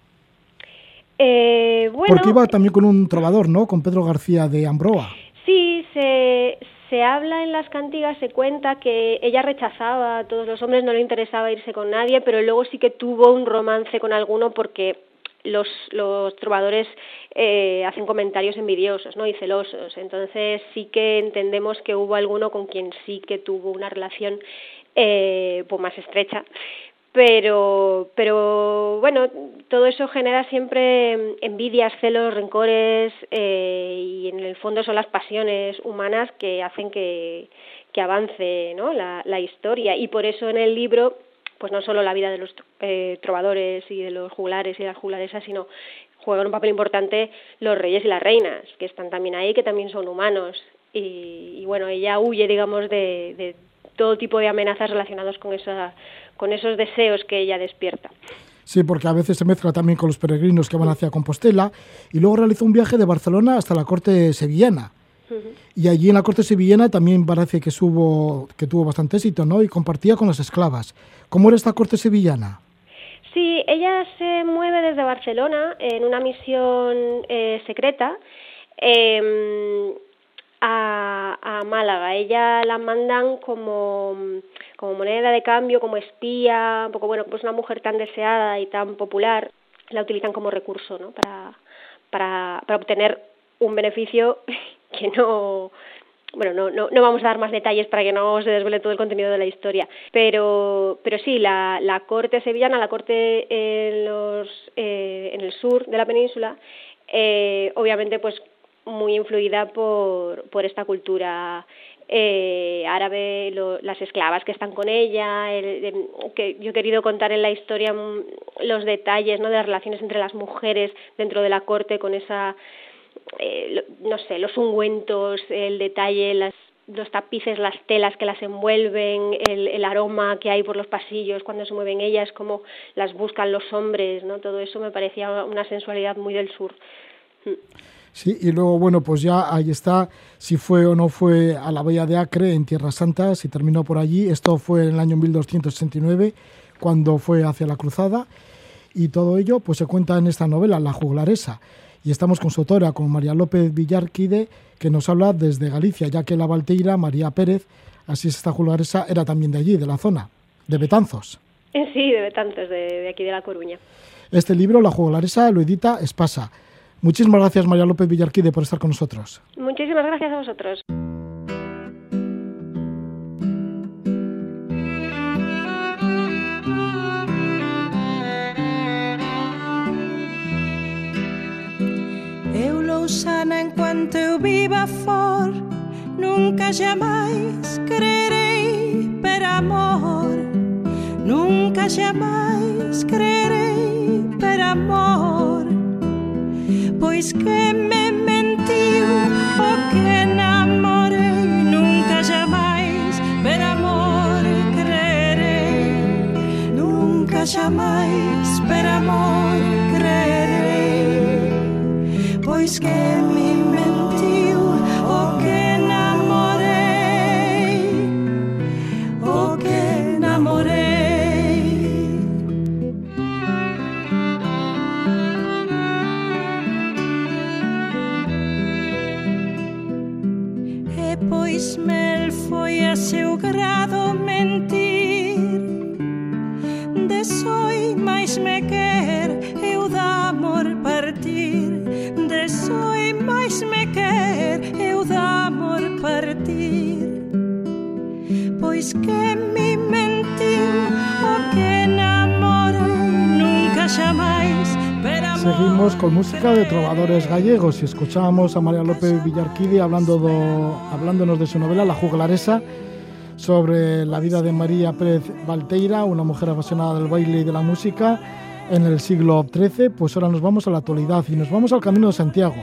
Eh, bueno, Porque iba también con un trovador, ¿no? Con Pedro García de Ambroa. Sí, se, se habla en las cantigas, se cuenta que ella rechazaba a todos los hombres, no le interesaba irse con nadie, pero luego sí que tuvo un romance con alguno porque los, los trovadores eh, hacen comentarios envidiosos ¿no? y celosos. Entonces sí que entendemos que hubo alguno con quien sí que tuvo una relación eh, pues más estrecha pero pero bueno todo eso genera siempre envidias celos rencores eh, y en el fondo son las pasiones humanas que hacen que, que avance ¿no? la, la historia y por eso en el libro pues no solo la vida de los eh, trovadores y de los juglares y las juglaresas, sino juegan un papel importante los reyes y las reinas, que están también ahí, que también son humanos. Y, y bueno, ella huye, digamos, de, de todo tipo de amenazas relacionadas con, esa, con esos deseos que ella despierta. Sí, porque a veces se mezcla también con los peregrinos que van hacia Compostela y luego realizó un viaje de Barcelona hasta la corte sevillana. Y allí en la corte sevillana también parece que, subo, que tuvo bastante éxito, ¿no? Y compartía con las esclavas. ¿Cómo era esta corte sevillana? Sí, ella se mueve desde Barcelona en una misión eh, secreta eh, a, a Málaga. Ella la mandan como, como moneda de cambio, como espía, un poco bueno, pues una mujer tan deseada y tan popular, la utilizan como recurso, ¿no? Para, para, obtener un beneficio que no bueno, no, no, no vamos a dar más detalles para que no se desvele todo el contenido de la historia, pero, pero sí, la, la corte sevillana, la corte en, los, eh, en el sur de la península, eh, obviamente pues muy influida por, por esta cultura eh, árabe, lo, las esclavas que están con ella, el, em, que yo he querido contar en la historia mm, los detalles ¿no? de las relaciones entre las mujeres dentro de la corte con esa eh, no sé, los ungüentos, el detalle, las, los tapices, las telas que las envuelven, el, el aroma que hay por los pasillos cuando se mueven ellas, cómo las buscan los hombres, ¿no? Todo eso me parecía una sensualidad muy del sur. Mm. Sí, y luego, bueno, pues ya ahí está, si fue o no fue a la Bahía de Acre, en Tierra Santa, si terminó por allí. Esto fue en el año 1269, cuando fue hacia la cruzada, y todo ello pues se cuenta en esta novela, La juglaresa. Y estamos con su autora, con María López Villarquide, que nos habla desde Galicia, ya que la Valteira, María Pérez, así es esta juglaresa, era también de allí, de la zona, de Betanzos. Sí, de Betanzos, de, de aquí de La Coruña. Este libro, La juglaresa, lo edita Espasa. Muchísimas gracias, María López Villarquide, por estar con nosotros. Muchísimas gracias a vosotros. Eu Lousana enquanto eu viva for Nunca jamais creerei per amor Nunca jamais creerei per amor Pois que me mentiu o que enamorei Nunca jamais per amor creerei Nunca jamais per amor creerei pois que me Que me mentiu o que namorei Nunca amor Seguimos con música de trovadores gallegos y escuchábamos a María López Villarquide hablando do- hablándonos de su novela La juglaresa sobre la vida de María Pérez Valteira, una mujer apasionada del baile y de la música en el siglo XIII. Pues ahora nos vamos a la actualidad y nos vamos al Camino de Santiago.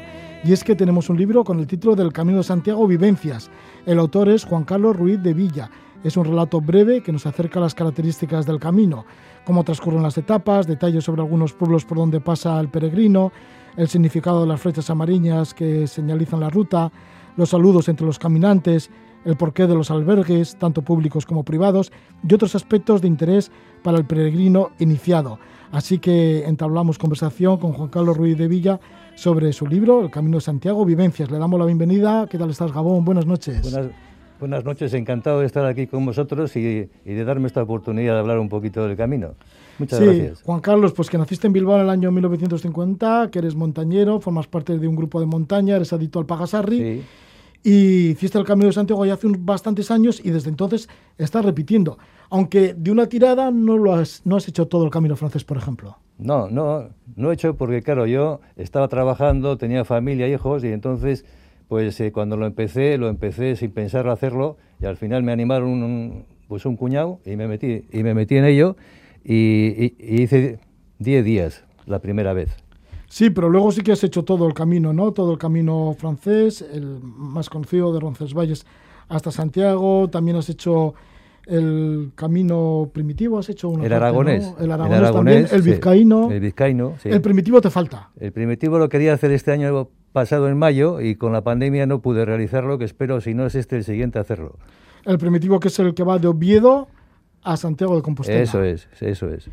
Y es que tenemos un libro con el título del Camino de Santiago Vivencias. El autor es Juan Carlos Ruiz de Villa. Es un relato breve que nos acerca a las características del camino, cómo transcurren las etapas, detalles sobre algunos pueblos por donde pasa el peregrino, el significado de las flechas amarillas que señalizan la ruta, los saludos entre los caminantes, el porqué de los albergues, tanto públicos como privados, y otros aspectos de interés para el peregrino iniciado. Así que entablamos conversación con Juan Carlos Ruiz de Villa sobre su libro, El Camino de Santiago, Vivencias. Le damos la bienvenida. ¿Qué tal estás, Gabón? Buenas noches. Buenas, buenas noches, encantado de estar aquí con vosotros y, y de darme esta oportunidad de hablar un poquito del camino. Muchas sí, gracias. Juan Carlos, pues que naciste en Bilbao en el año 1950, que eres montañero, formas parte de un grupo de montaña, eres adicto al Pagasarri. Sí, Y hiciste el Camino de Santiago ya hace unos bastantes años y desde entonces estás repitiendo. Aunque de una tirada no, lo has, no has hecho todo el Camino francés, por ejemplo. no, no, no he hecho porque, claro, yo estaba trabajando, tenía familia, hijos y entonces, pues eh, cuando lo empecé, lo empecé sin pensar hacerlo y al final me animaron un- pues un cuñado y me metí, y me metí en ello y, y hice 10 días la primera vez. Sí, pero luego sí que has hecho todo el camino, ¿no? Todo el camino francés, el más conocido de Roncesvalles hasta Santiago. También has hecho el camino primitivo, has hecho una El parte, aragonés. ¿no? El aragonés, también, el vizcaíno. El vizcaíno, sí. El primitivo te falta. El primitivo lo quería hacer este año pasado en mayo y con la pandemia no pude realizarlo, que espero, si no es este, el siguiente hacerlo. El primitivo que es el que va de Oviedo a Santiago de Compostela. Eso es, eso es.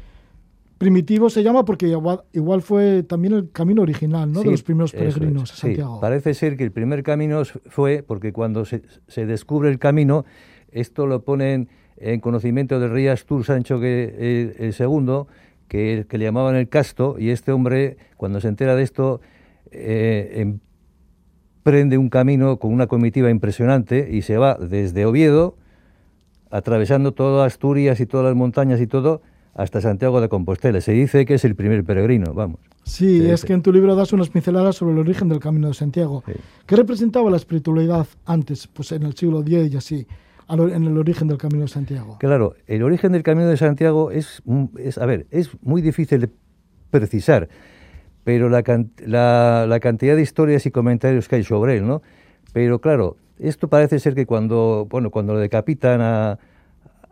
Primitivo se llama porque igual, igual fue también el camino original, ¿no? Sí, de los primeros peregrinos es, a sí. Santiago. Parece ser que el primer camino fue porque cuando se, se descubre el camino, esto lo ponen en conocimiento del rey Astur Sancho que, el segundo, que, que le llamaban el casto, y este hombre, cuando se entera de esto, eh, emprende un camino con una comitiva impresionante y se va desde Oviedo, atravesando toda Asturias y todas las montañas y todo, hasta Santiago de Compostela. Se dice que es el primer peregrino, vamos. Sí, Se es dice. que en tu libro das unas pinceladas sobre el origen del Camino de Santiago. Sí. ¿Qué representaba la espiritualidad antes, pues en el siglo X y así, en el origen del Camino de Santiago? Claro, el origen del Camino de Santiago es, a ver, es muy difícil de precisar, pero la, la, cantidad de historias y comentarios que hay sobre él, ¿no? Pero claro, esto parece ser que cuando, bueno, cuando lo decapitan a,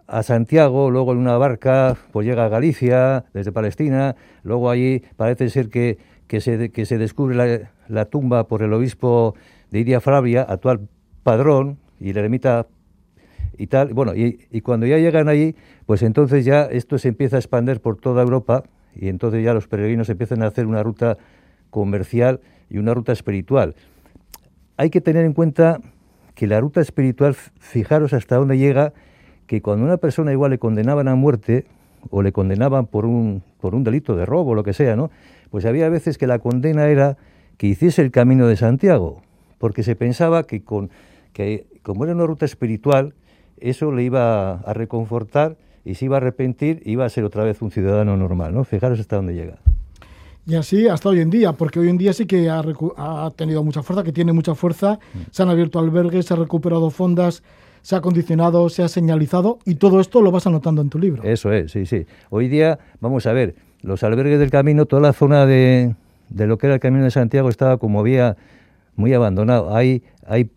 a Santiago, luego en una barca, pues llega a Galicia, desde Palestina, luego allí parece ser que, se, que se descubre la, tumba por el obispo de Iria actual padrón, y la ermita y tal. Bueno, y, cuando ya llegan allí, pues entonces ya esto se empieza a expandir por toda Europa y entonces ya los peregrinos empiezan a hacer una ruta comercial y una ruta espiritual. Hay que tener en cuenta que la ruta espiritual, fijaros hasta dónde llega, que cuando una persona igual le condenaban a muerte o le condenaban por un, por un delito de robo o lo que sea, ¿no? Pues había veces que la condena era que hiciese el camino de Santiago, porque se pensaba que, con, que como era una ruta espiritual, eso le iba a reconfortar y se iba a arrepentir y iba a ser otra vez un ciudadano normal, ¿no? Fijaros hasta dónde llega. Y así hasta hoy en día, porque hoy en día sí que ha, recu- ha tenido mucha fuerza, que tiene mucha fuerza. Se han abierto albergues, se han recuperado fondas, se ha condicionado, se ha señalizado y todo esto lo vas anotando en tu libro. Eso es, sí, sí. Hoy día, vamos a ver, los albergues del camino, toda la zona de, de lo que era el Camino de Santiago estaba como había muy abandonado. Hay, hay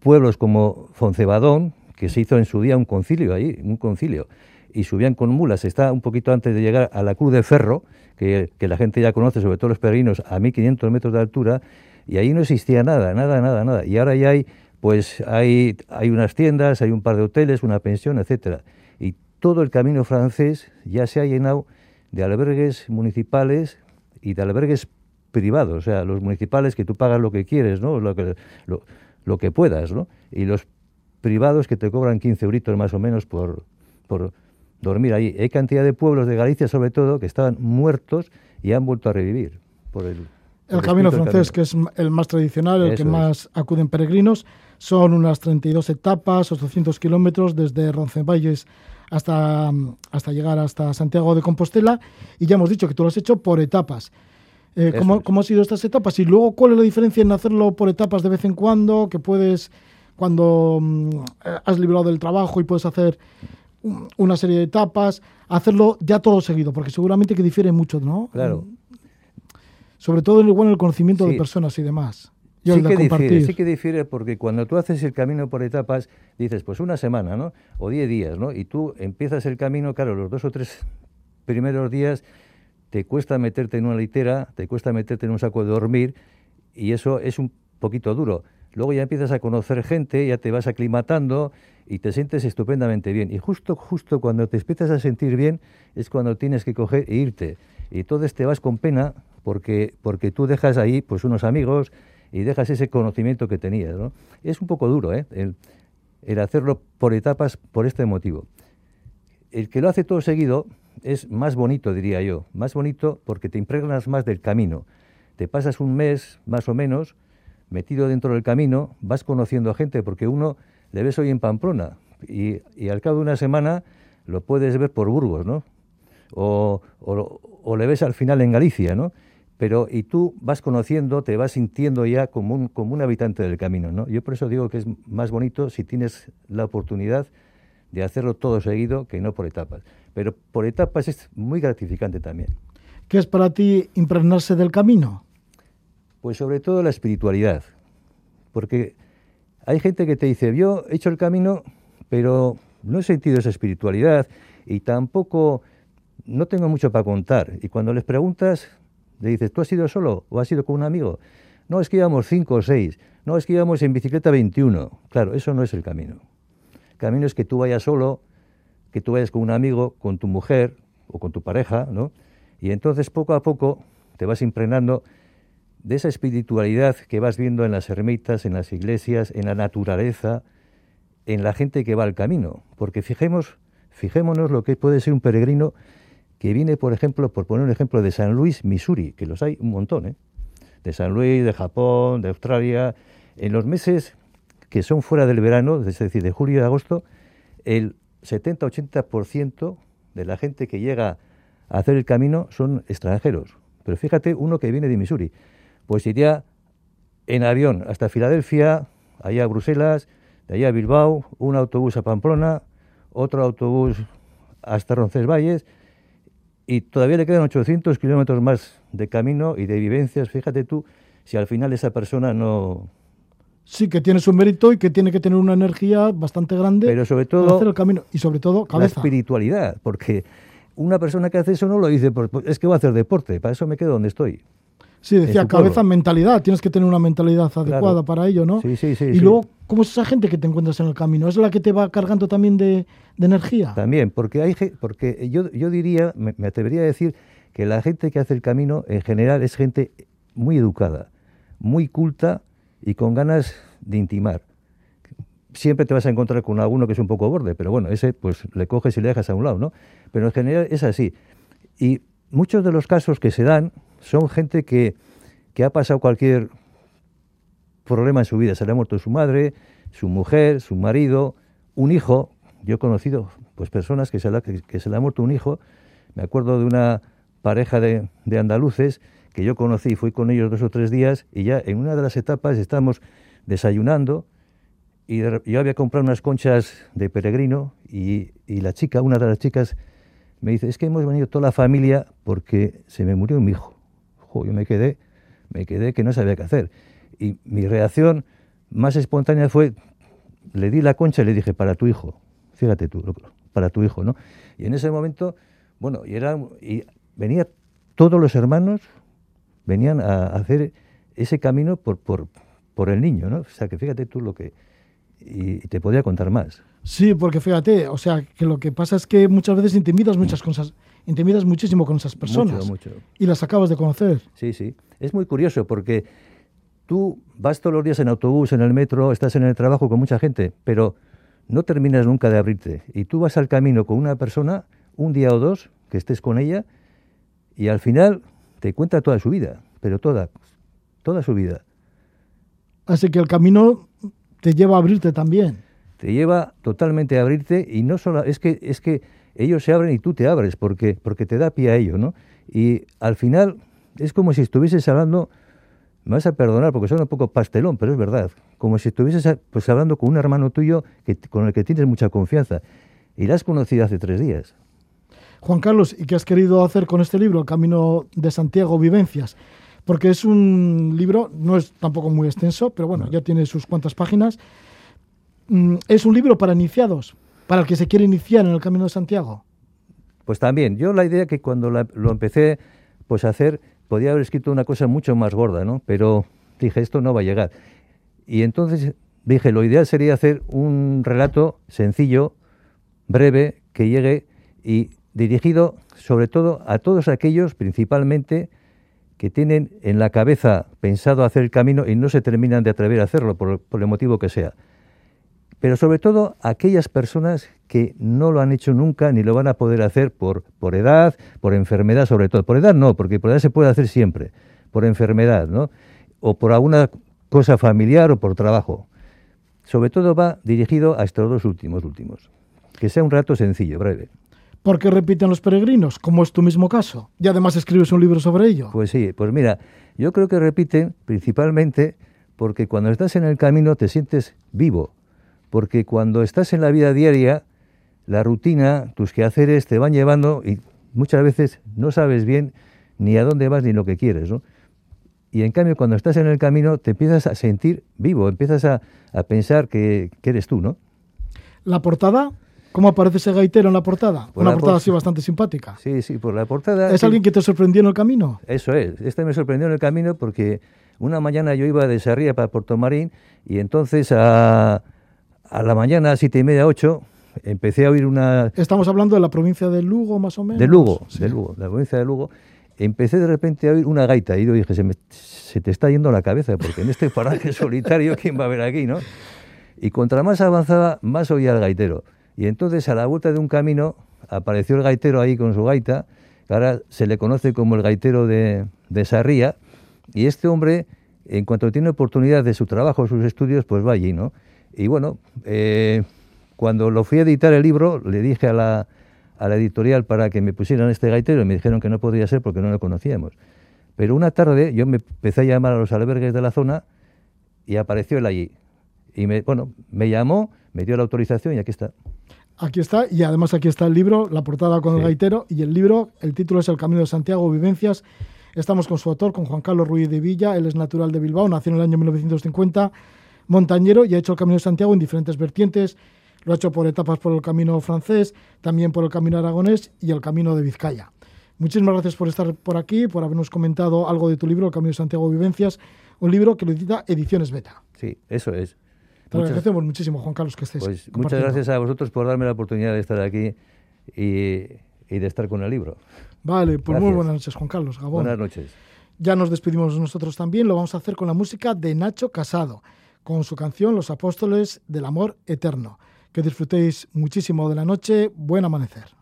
pueblos como Foncebadón, que se hizo en su día un concilio allí, un concilio, y subían con mulas. Está un poquito antes de llegar a la Cruz de Ferro, que, que la gente ya conoce, sobre todo los peregrinos, a 1500 metros de altura, y ahí no existía nada, nada, nada, nada. Y ahora ya hay, pues hay, hay unas tiendas, hay un par de hoteles, una pensión, etcétera. Y todo el camino francés ya se ha llenado de albergues municipales y de albergues privados, o sea, los municipales que tú pagas lo que quieres, ¿no? Lo que, lo, lo que puedas, ¿no? Y los privados que te cobran 15 euritos más o menos por, por dormir ahí. Hay cantidad de pueblos de Galicia, sobre todo, que estaban muertos y han vuelto a revivir por el, El camino francés, camino. que es el más tradicional, el Eso que es. más acuden peregrinos, son unas 32 etapas, 800 kilómetros desde Roncesvalles hasta, hasta llegar hasta Santiago de Compostela. Y ya hemos dicho que tú lo has hecho por etapas. Eh, ¿cómo. ¿Cómo han sido estas etapas? Y luego, ¿cuál es la diferencia en hacerlo por etapas de vez en cuando? Que puedes, cuando mm, eh, has librado del trabajo y puedes hacer un- una serie de etapas, hacerlo ya todo seguido, porque seguramente que difiere mucho, ¿no? Claro. Sobre todo en igual el conocimiento de personas y demás. Y Sí que, difiere, sí que difiere porque cuando tú haces el camino por etapas, dices, pues una semana, ¿no? O diez días, ¿no? Y tú empiezas el camino, claro, los dos o tres primeros días te cuesta meterte en una litera, te cuesta meterte en un saco de dormir y eso es un poquito duro. Luego ya empiezas a conocer gente, ya te vas aclimatando y te sientes estupendamente bien. Y justo, justo cuando te empiezas a sentir bien es cuando tienes que coger e irte. Y entonces te vas con pena porque, porque tú dejas ahí pues unos amigos y dejas ese conocimiento que tenías. Es un poco duro ¿eh? el hacerlo por etapas por este motivo. El que lo hace todo seguido es más bonito, diría yo. Más bonito porque te impregnas más del camino. Te pasas un mes, más o menos, metido dentro del camino, vas conociendo a gente, porque uno le ves hoy en Pamplona y, al cabo de una semana lo puedes ver por Burgos, ¿no? O, o- o le ves al final en Galicia, ¿no? Pero y tú vas conociendo, te vas sintiendo ya como un, como un habitante del camino, ¿no? Yo por eso digo que es más bonito si tienes la oportunidad de hacerlo todo seguido que no por etapas. Pero por etapas es muy gratificante también. ¿Qué es para ti impregnarse del camino? Pues sobre todo la espiritualidad. Porque hay gente que te dice, yo he hecho el camino, pero no he sentido esa espiritualidad y tampoco, no tengo mucho para contar. Y cuando les preguntas, le dices, ¿tú has ido solo o has ido con un amigo? No, es que íbamos cinco o seis. No, es que íbamos en bicicleta 21. Claro, eso no es el camino. El camino es que tú vayas solo, que tú vayas con un amigo, con tu mujer o con tu pareja, ¿no? Y entonces poco a poco te vas impregnando de esa espiritualidad que vas viendo en las ermitas, en las iglesias, en la naturaleza, en la gente que va al camino. Porque fijemos, fijémonos lo que puede ser un peregrino que viene, por ejemplo, por poner un ejemplo, de San Luis, Missouri, que los hay un montón, ¿eh? de San Luis, de Japón, de Australia, en los meses que son fuera del verano, es decir, de julio y agosto, el 70-80% de la gente que llega a hacer el camino son extranjeros. Pero fíjate, uno que viene de Missouri, pues iría en avión hasta Filadelfia, allá a Bruselas, de allá a Bilbao, un autobús a Pamplona, otro autobús hasta Roncesvalles, y todavía le quedan 800 kilómetros más de camino y de vivencias. Fíjate tú, si al final esa persona no... Sí, que tiene su mérito y que tiene que tener una energía bastante grande Pero sobre para todo hacer el camino. Y sobre todo, la espiritualidad, porque una persona que hace eso no lo dice, es que voy a hacer deporte, para eso me quedo donde estoy. Sí, decía cabeza, pueblo. mentalidad. Tienes que tener una mentalidad adecuada Claro. para ello, ¿no? Sí, sí, sí. y sí. luego, ¿cómo es esa gente que te encuentras en el camino? ¿Es la que te va cargando también de, de energía? También, porque hay porque yo, yo diría, me, me atrevería a decir que la gente que hace el camino en general es gente muy educada, muy culta y con ganas de intimar. Siempre te vas a encontrar con alguno que es un poco borde, pero bueno, ese pues le coges y le dejas a un lado, ¿no? Pero en general es así. Y muchos de los casos que se dan son gente que, que ha pasado cualquier problema en su vida. Se le ha muerto su madre, su mujer, su marido, un hijo. Yo he conocido pues personas que se, le ha- muerto un hijo. Me acuerdo de una pareja de, de andaluces que yo conocí, fui con ellos dos o tres días y ya en una de las etapas estábamos desayunando y yo había comprado unas conchas de peregrino y, y la chica, una de las chicas, me dice, es que hemos venido toda la familia porque se me murió mi hijo. Yo me quedé, me quedé que no sabía qué hacer. Y mi reacción más espontánea fue, le di la concha y le dije, para tu hijo, fíjate tú, para tu hijo, ¿no? Y en ese momento, bueno, y, era, y venía todos los hermanos, venían a hacer ese camino por, por, por el niño, ¿no? O sea, que fíjate tú lo que... Y te podía contar más. Sí, porque fíjate, o sea, que lo que pasa es que muchas veces intimidas muchas cosas, intimidas muchísimo con esas personas Mucho, mucho. y las acabas de conocer. Sí, sí. Es muy curioso porque tú vas todos los días en autobús, en el metro, estás en el trabajo con mucha gente, pero no terminas nunca de abrirte. Y tú vas al camino con una persona, un día o dos, que estés con ella, y al final te cuenta toda su vida, pero toda, toda su vida. Así que el camino te lleva a abrirte también. Te lleva totalmente a abrirte y no solo, es que, es que ellos se abren y tú te abres porque, porque te da pie a ello, ¿no? Y al final es como si estuvieses hablando, me vas a perdonar porque suena un poco pastelón, pero es verdad, como si estuvieses pues, hablando con un hermano tuyo que, con el que tienes mucha confianza y la has conocido hace tres días. Juan Carlos, ¿y qué has querido hacer con este libro, El Camino de Santiago, Vivencias? Porque es un libro, no es tampoco muy extenso, pero bueno, ya tiene sus cuantas páginas. Mm, Es un libro para iniciados, para el que se quiere iniciar en el Camino de Santiago. Pues también, yo la idea que cuando lo empecé pues a hacer, podía haber escrito una cosa mucho más gorda, ¿no? Pero dije, esto no va a llegar. Y entonces dije, lo ideal sería hacer un relato sencillo, breve, que llegue y dirigido sobre todo a todos aquellos, principalmente, que tienen en la cabeza pensado hacer el camino y no se terminan de atrever a hacerlo, por el motivo que sea pero sobre todo aquellas personas que no lo han hecho nunca ni lo van a poder hacer por, por edad, por enfermedad sobre todo. Por edad no, porque por edad se puede hacer siempre, por enfermedad, ¿no? O por alguna cosa familiar o por trabajo. Sobre todo va dirigido a estos dos últimos últimos. Que sea un rato sencillo, breve. ¿Por qué repiten los peregrinos, como es tu mismo caso? Y además escribes un libro sobre ello. Pues sí, pues mira, yo creo que repiten principalmente porque cuando estás en el camino te sientes vivo, porque cuando estás en la vida diaria la rutina, tus quehaceres te van llevando y muchas veces no sabes bien ni a dónde vas ni lo que quieres, ¿no? Y en cambio, cuando estás en el camino, te empiezas a sentir vivo, empiezas a, a pensar que, que eres tú, ¿no? La portada, ¿cómo aparece ese gaitero en la portada? Pues Una la portada por- así bastante simpática. Sí, sí, por la portada. ¿Es sí. alguien que te sorprendió en el camino? Eso es. Este me sorprendió en el camino porque una mañana yo iba de Sarria para Puerto Marín y entonces a, a la mañana, a siete y media, ocho, empecé a oír una... Estamos hablando de la provincia de Lugo, más o menos. De Lugo, Sí. de Lugo, de la provincia de Lugo. Empecé de repente a oír una gaita y yo dije, se, me- se te está yendo la cabeza porque en este paraje solitario, ¿quién va a ver aquí, no? Y contra más avanzaba, más oía el gaitero. Y entonces a la vuelta de un camino apareció el gaitero ahí con su gaita, que ahora se le conoce como el gaitero de, de Sarría, y este hombre, en cuanto tiene oportunidad de su trabajo, sus estudios, pues va allí, ¿no? Y bueno, eh, cuando lo fui a editar el libro, le dije a la, a la editorial para que me pusieran este gaitero y me dijeron que no podría ser porque no lo conocíamos. Pero una tarde yo me empecé a llamar a los albergues de la zona y apareció él allí. Y me, bueno, me llamó, me dio la autorización y aquí está. Aquí está, y además aquí está el libro, la portada con el gaitero, y el libro, el título es El Camino de Santiago, Vivencias. Estamos con su autor, con Juan Carlos Ruiz de Villa, él es natural de Bilbao, nació en el año 1950, montañero y ha hecho el Camino de Santiago en diferentes vertientes. Lo ha hecho por etapas por el camino francés, también por el camino aragonés y el camino de Vizcaya. Muchísimas gracias por estar por aquí, por habernos comentado algo de tu libro, El Camino de Santiago Vivencias, un libro que lo edita Ediciones Beta. Sí, eso es. Te Muchas- agradecemos muchísimo, Juan Carlos, que estés. Pues muchas gracias a vosotros por darme la oportunidad de estar aquí y, y de estar con el libro. Vale, pues muy Gracias. buenas noches, Juan Carlos. Gabón. Buenas noches. Ya nos despedimos nosotros también, lo vamos a hacer con la música de Nacho Casado, con su canción Los Apóstoles del Amor Eterno. Que disfrutéis muchísimo de la noche, buen amanecer.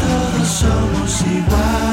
todos 等的